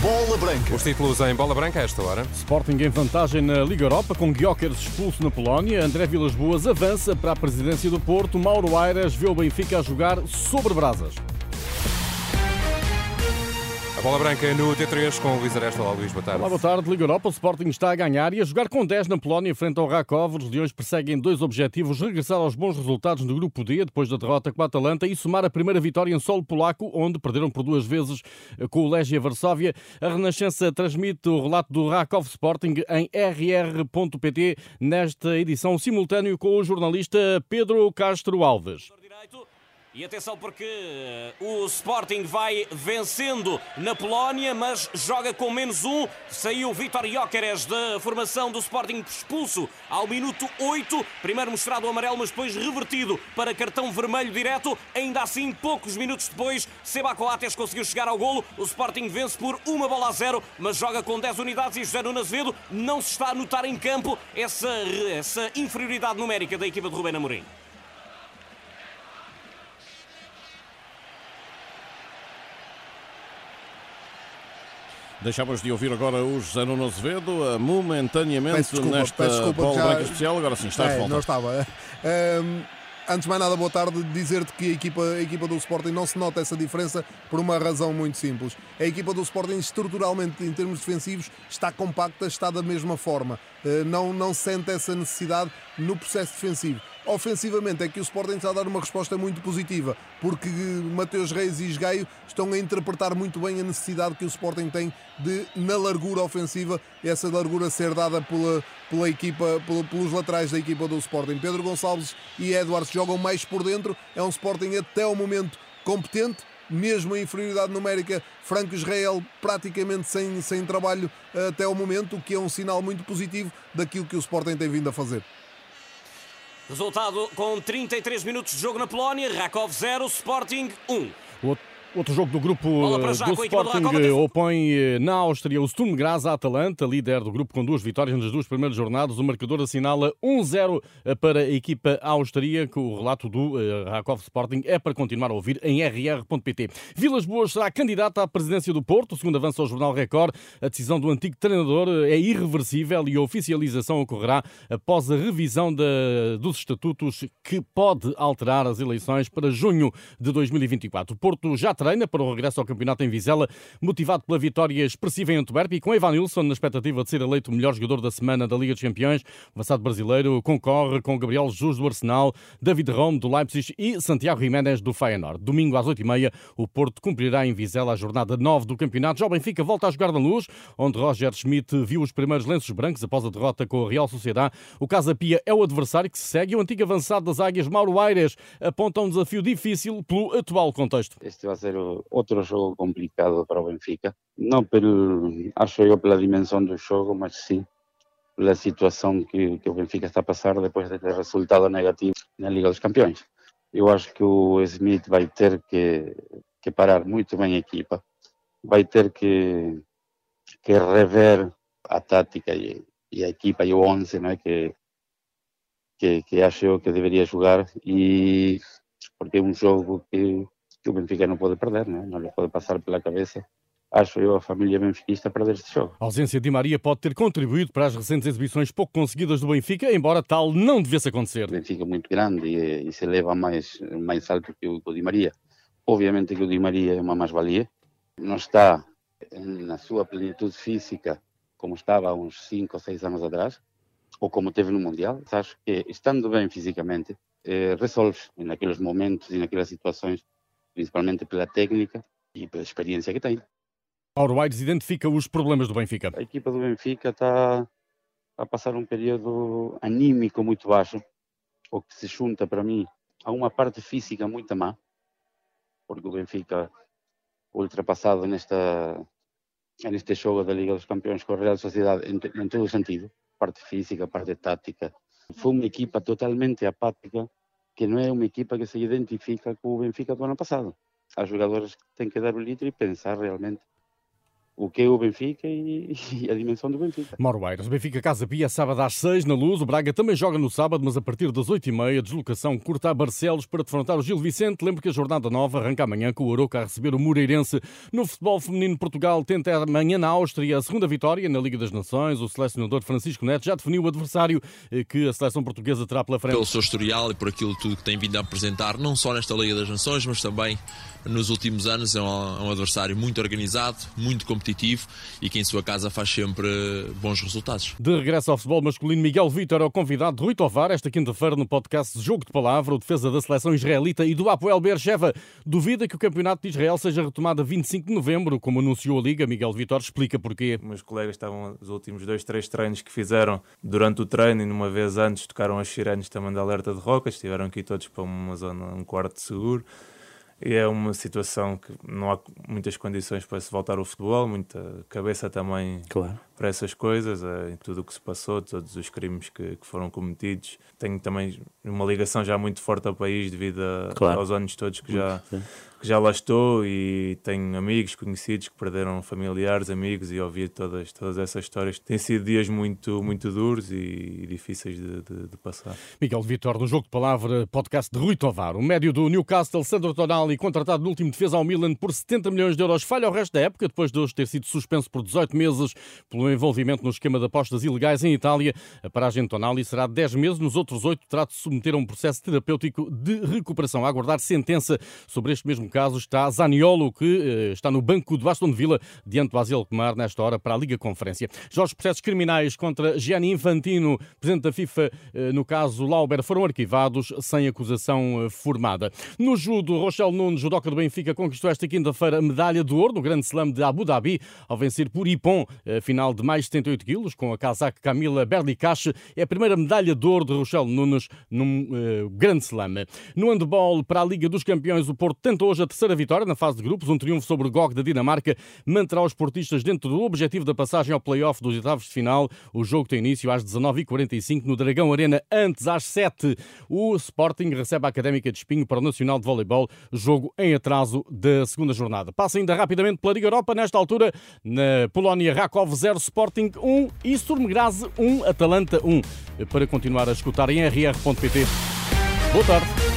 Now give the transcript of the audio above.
Bola Branca. Os títulos em bola branca a esta hora. Sporting em vantagem na Liga Europa, com Guiocers expulso na Polónia. André Vilas Boas avança para a presidência do Porto. Mauro Aires vê o Benfica a jogar sobre brasas. Bola branca no T3 com o Luís Aresta. Olá, Luís, boa tarde. Olá, boa tarde. Liga Europa, o Sporting está a ganhar e a jogar com 10 na Polónia frente ao Rakov. Os Leões perseguem dois objetivos: regressar aos bons resultados no Grupo D, depois da derrota com a Atalanta, e somar a primeira vitória em solo polaco, onde perderam por duas vezes com o Legia Varsóvia. A Renascença transmite o relato do Rakov Sporting em rr.pt nesta edição simultâneo com o jornalista Pedro Castro Alves. E atenção porque eh, o Sporting vai vencendo na Polónia, mas joga com menos um. Saiu Vitor Jóqueres da formação do Sporting expulso ao minuto 8. Primeiro mostrado amarelo, mas depois revertido para cartão vermelho direto. Ainda assim, poucos minutos depois, Seba Coates conseguiu chegar ao golo. O Sporting vence por uma bola a zero, mas joga com 10 unidades e José Nuno Azevedo não se está a notar em campo essa, essa inferioridade numérica da equipa de Rubén Amorim. Deixávamos de ouvir agora o José Nuno Azevedo, momentaneamente Peço desculpa, nesta peço desculpa, bola já- branca especial. Agora sim, está de É, volta. não estava. Ahm, antes de mais nada, boa tarde. Dizer-te que a equipa, a equipa do Sporting não se nota essa diferença por uma razão muito simples. A equipa do Sporting, estruturalmente, em termos defensivos, está compacta, está da mesma forma. Ah, não, não sente essa necessidade no processo defensivo. Ofensivamente é que o Sporting está a dar uma resposta muito positiva, porque Mateus Reis e Esgaio estão a interpretar muito bem a necessidade que o Sporting tem de, na largura ofensiva, essa largura ser dada pela, pela equipa, pela- pelos laterais da equipa do Sporting. Pedro Gonçalves e Edwards jogam mais por dentro, é um Sporting até o momento competente, mesmo a inferioridade numérica, Franco Israel praticamente sem, sem trabalho eh, até o momento, o que é um sinal muito positivo daquilo que o Sporting tem vindo a fazer. Resultado com 33 minutos de jogo na Polónia, Rakov 0, Sporting 1. Outro- Outro jogo do grupo eh, já do Sporting eh, opõe eh, na Áustria o Sturm Graz à Atalanta, líder do grupo com duas vitórias nas duas primeiras jornadas. O marcador assinala 1-0 para a equipa austríaca. O relato do Rakov Sporting é para continuar a ouvir em rr.pt. Vilas Boas será candidata à presidência do Porto, segundo avança o Jornal Record. A decisão do antigo treinador é irreversível e a oficialização ocorrerá após a revisão da- dos estatutos que pode alterar as eleições para junho de 2024. O Porto já treina para o regresso ao campeonato em Vizela, motivado pela vitória expressiva em Antuérpia e com Evan Nilsson na expectativa de ser eleito o melhor jogador da semana da Liga dos Campeões. O avançado brasileiro concorre com Gabriel Jesus do Arsenal, David Rome do Leipzig e Santiago Jiménez do Feyenoord. Domingo às 8h30, o Porto cumprirá em Vizela a jornada 9 do campeonato. Já o Benfica volta a jogar na luz, onde Roger Schmidt viu os primeiros lenços brancos após a derrota com a Real Sociedade. O Casa Pia é o adversário que se segue e o antigo avançado das Águias, Mauro Aires, aponta um desafio difícil pelo atual contexto. Este va a ser outro jogo complicado para o Benfica. Não pelo, acho eu pela dimensão do jogo, mas sim pela situação que, que o Benfica está a passar depois de ter resultado negativo na Liga dos Campeões. Eu acho que o Smith vai ter que, que parar muito bem a equipa, vai ter que, que rever a tática e, e a equipa e o 11 não é? que, que, que acho eu que deveria jogar e porque é um jogo que, que o Benfica não pode perder, não, é? não lhe pode passar pela cabeça. Acho eu a família benfiquista perder este jogo. A ausência de Di Maria pode ter contribuído para as recentes exibições pouco conseguidas do Benfica, embora tal não devesse acontecer. O Benfica é muito grande e, e se eleva mais, mais alto que o, o Di Maria. Obviamente que o Di Maria é uma mais-valia, não está na sua plenitude física como estava há uns 5 ou 6 anos atrás, ou como teve no Mundial. Acho que estando bem fisicamente, eh, resolve naqueles momentos e naquelas situações, principalmente pela técnica e pela experiência que tem. Mauro Aires identifica os problemas do Benfica. A equipa do Benfica está a passar um período anímico muito baixo, o que se junta para mim a uma parte física muito má, porque o Benfica, ultrapassado nesta, neste jogo da Liga dos Campeões com a Real Sociedade, em, em todo o sentido, parte física, parte tática, foi uma equipa totalmente apática, que não é uma equipa que se identifica com o Benfica do ano passado. Há jogadores que têm que dar o litro e pensar realmente o que é o Benfica e, e a dimensão do Benfica. Morueiros, Benfica Casa Pia, sábado às 6 na Luz. O Braga também joga no sábado, mas a partir das 8h30, deslocação curta a Barcelos para defrontar o Gil Vicente. Lembro que a jornada nova arranca amanhã com o Aroca a receber o Moreirense. No futebol feminino, Portugal tenta amanhã na Áustria a segunda vitória na Liga das Nações. O selecionador Francisco Neto já definiu o adversário eh, que a seleção portuguesa terá pela frente. Pelo seu historial e por aquilo tudo que tem vindo a apresentar, não só nesta Liga das Nações, mas também nos últimos anos. É um, é um adversário muito organizado, muito competitivo e que em sua casa faz sempre bons resultados. De regresso ao futebol masculino, Miguel Vitor é o convidado de Rui Tovar esta quinta-feira no podcast Jogo de Palavra, o defesa da seleção israelita e do Apoel Beersheva. Duvida que o campeonato de Israel seja retomado a 25 de novembro, como anunciou a Liga. Miguel Vitor explica porquê. Meus colegas estavam os últimos dois, três treinos que fizeram durante o treino e numa vez antes tocaram as sirenes também da alerta de rocas, estiveram aqui todos para uma zona, um quarto seguro. É uma situação que não há muitas condições para se voltar ao futebol, muita cabeça também claro. Para essas coisas, eh, em tudo o que se passou, todos os crimes que, que, foram cometidos. Tenho também uma ligação já muito forte ao país devido a, claro. aos anos todos que já, que já lá estou e tenho amigos, conhecidos que perderam familiares, amigos e ouvir todas, todas essas histórias. Têm sido dias muito, muito duros e difíceis de, de, de passar. Miguel Vitor, no Jogo de Palavra, podcast de Rui Tovar. O médio do Newcastle, Sandro Tonali, contratado no último defesa ao Milan por 70 milhões de euros, falha o resto da época, depois de hoje ter sido suspenso por 18 meses pelo envolvimento no esquema de apostas ilegais em Itália. A paragem de Tonali será de 10 meses, nos outros 8 terá de submeter a um processo terapêutico de recuperação. A aguardar sentença sobre este mesmo caso está Zaniolo, que eh, está no banco de Aston Villa, diante do Azel Comar, nesta hora, para a Liga Conferência. Já os processos criminais contra Gianni Infantino, presidente da FIFA, eh, no caso Lauber, foram arquivados sem acusação eh, formada. No judo, Rochelle Nunes, judoca do Benfica, conquistou esta quinta-feira a medalha de ouro no Grande Slam de Abu Dhabi, ao vencer por Ipon, final de mais de 78 quilos, com a casaca Camila Berlicache. É a primeira medalha de ouro de Rochelle Nunes num uh, Grande Slam. No handball, para a Liga dos Campeões, o Porto tenta hoje a terceira vitória na fase de grupos, um triunfo sobre o GOG da Dinamarca, manterá os portistas dentro do objetivo da passagem ao play-off dos oitavos de final. O jogo tem início às 19h45 no Dragão Arena, antes às 7 O Sporting recebe a Académica de Espinho para o Nacional de Voleibol, jogo em atraso da segunda jornada. Passa ainda rapidamente pela Liga Europa, nesta altura, na Polónia, Rakov 0, Sporting 1 e Sturm Graz 1, Atalanta 1. Para continuar a escutar em rr.pt. Boa tarde.